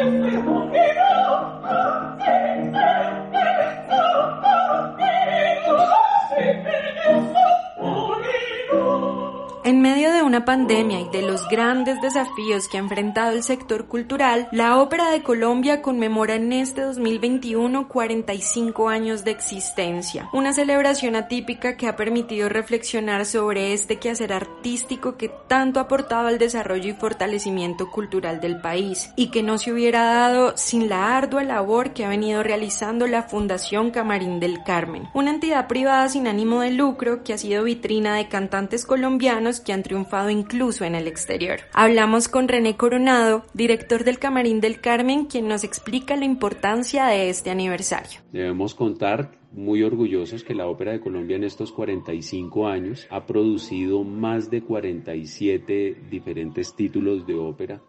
Jesus, por quê? Pandemia y de los grandes desafíos que ha enfrentado el sector cultural, la Ópera de Colombia conmemora en este 2021 45 años de existencia, una celebración atípica que ha permitido reflexionar sobre este quehacer artístico que tanto ha aportado al desarrollo y fortalecimiento cultural del país y que no se hubiera dado sin la ardua labor que ha venido realizando la Fundación Camarín del Carmen, una entidad privada sin ánimo de lucro que ha sido vitrina de cantantes colombianos que han triunfado incluso en el exterior. Hablamos con René Coronado, director del Camarín del Carmen, quien nos explica la importancia de este aniversario. Debemos contar muy orgullosos que la Ópera de Colombia en estos 45 años ha producido más de 47 diferentes títulos de ópera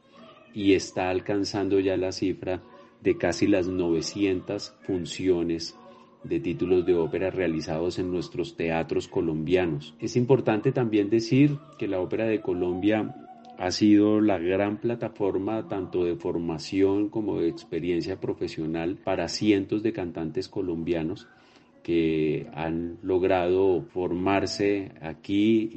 y está alcanzando ya la cifra de casi las 900 funciones de títulos de ópera realizados en nuestros teatros colombianos. Es importante también decir que la Ópera de Colombia ha sido la gran plataforma tanto de formación como de experiencia profesional para cientos de cantantes colombianos que han logrado formarse aquí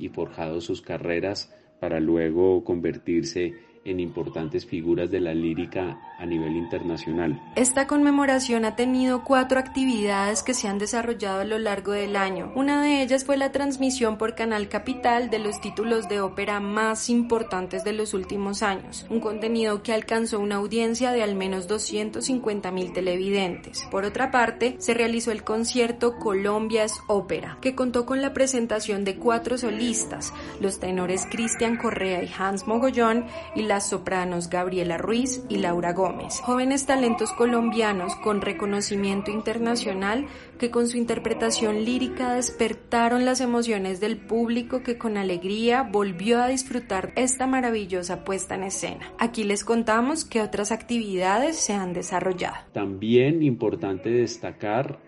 y, forjado sus carreras para luego convertirse en importantes figuras de la lírica a nivel internacional. Esta conmemoración ha tenido cuatro actividades que se han desarrollado a lo largo del año. Una de ellas fue la transmisión por Canal Capital de los títulos de ópera más importantes de los últimos años, un contenido que alcanzó una audiencia de al menos 250 mil televidentes. Por otra parte, se realizó el concierto Colombia es Ópera, que contó con la presentación de cuatro solistas, los tenores Cristian Correa y Hans Mogollón y sopranos Gabriela Ruiz y Laura Gómez, jóvenes talentos colombianos con reconocimiento internacional que con su interpretación lírica despertaron las emociones del público que con alegría volvió a disfrutar esta maravillosa puesta en escena. Aquí les contamos que otras actividades se han desarrollado. También importante destacar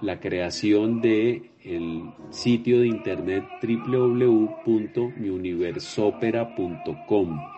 la creación de el sitio de internet www.miuniversopera.com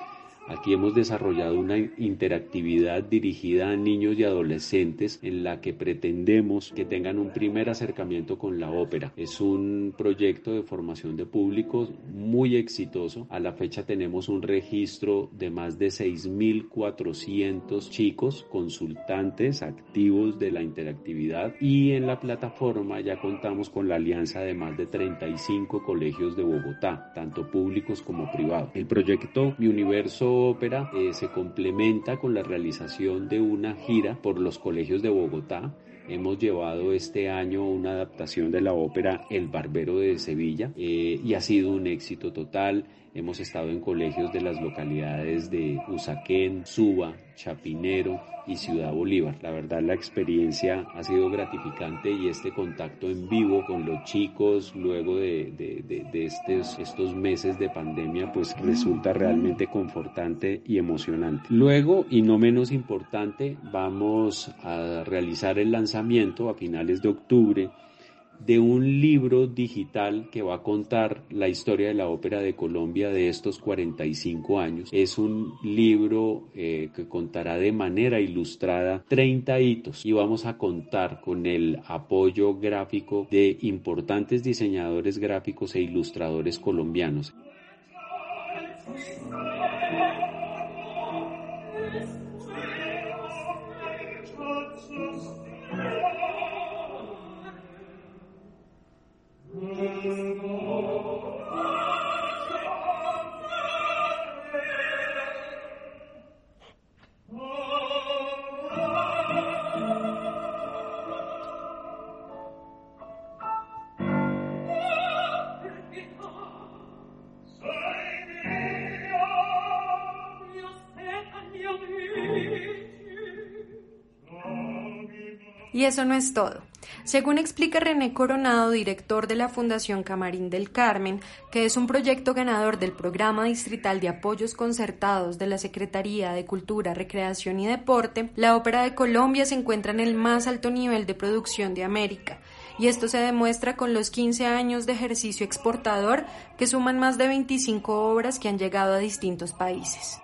Aquí hemos desarrollado una interactividad dirigida a niños y adolescentes en la que pretendemos que tengan un primer acercamiento con la ópera. Es un proyecto de formación de públicos muy exitoso. A la fecha tenemos un registro de más de 6.400 chicos consultantes activos de la interactividad y en la plataforma ya contamos con la alianza de más de 35 colegios de Bogotá, tanto públicos como privados. El proyecto Mi Universo ópera eh, se complementa con la realización de una gira por los colegios de Bogotá. Hemos llevado este año una adaptación de la ópera El Barbero de Sevilla eh, y ha sido un éxito total. Hemos estado en colegios de las localidades de Usaquén, Suba, Chapinero y Ciudad Bolívar. La verdad la experiencia ha sido gratificante y este contacto en vivo con los chicos luego de, de, estos, estos meses de pandemia pues resulta realmente confortante y emocionante. Luego y no menos importante vamos a realizar el lanzamiento a finales de octubre de un libro digital que va a contar la historia de la ópera de Colombia de estos 45 años. Es un libro eh, que contará de manera ilustrada 30 hitos y vamos a contar con el apoyo gráfico de importantes diseñadores gráficos e ilustradores colombianos. Y eso no es todo. Según explica René Coronado, director de la Fundación Camarín del Carmen, que es un proyecto ganador del Programa Distrital de Apoyos Concertados de la Secretaría de Cultura, Recreación y Deporte, la Ópera de Colombia se encuentra en el más alto nivel de producción de América. Y esto se demuestra con los 15 años de ejercicio exportador que suman más de 25 obras que han llegado a distintos países.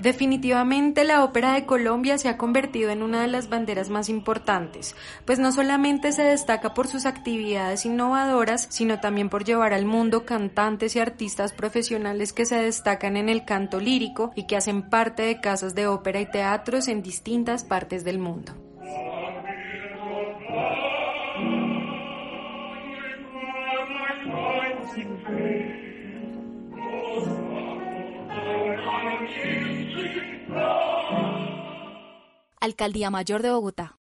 Definitivamente la ópera de Colombia se ha convertido en una de las banderas más importantes, pues no solamente se destaca por sus actividades innovadoras, sino también por llevar al mundo cantantes y artistas profesionales que se destacan en el canto lírico y que hacen parte de casas de ópera y teatros en distintas partes del mundo. Alcaldía Mayor de Bogotá.